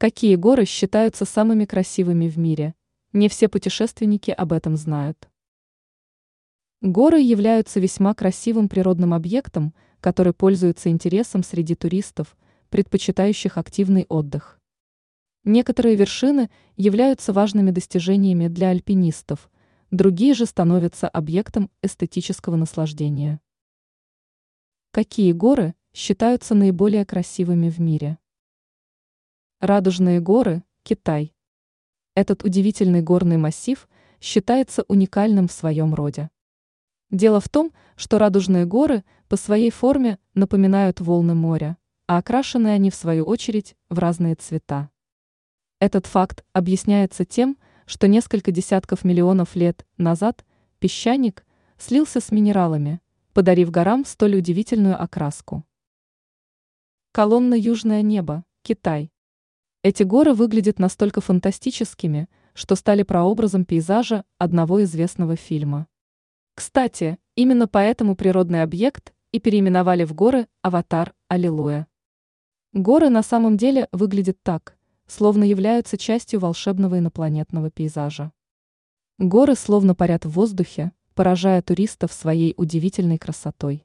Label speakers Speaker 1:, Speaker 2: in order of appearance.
Speaker 1: Какие горы считаются самыми красивыми в мире? Не все путешественники об этом знают. Горы являются весьма красивым природным объектом, который пользуется интересом среди туристов, предпочитающих активный отдых. Некоторые вершины являются важными достижениями для альпинистов, другие же становятся объектом эстетического наслаждения. Какие горы считаются наиболее красивыми в мире? Радужные горы, Китай. Этот удивительный горный массив считается уникальным в своем роде. Дело в том, что радужные горы по своей форме напоминают волны моря, а окрашены они в свою очередь в разные цвета. Этот факт объясняется тем, что несколько десятков миллионов лет назад песчаник слился с минералами, подарив горам столь удивительную окраску. Колонна Южное небо, Китай. Эти горы выглядят настолько фантастическими, что стали прообразом пейзажа одного известного фильма. Кстати, именно поэтому природный объект и переименовали в горы «Аватар», «Аллилуйя». Горы на самом деле выглядят так, словно являются частью волшебного инопланетного пейзажа. Горы словно парят в воздухе, поражая туристов своей удивительной красотой.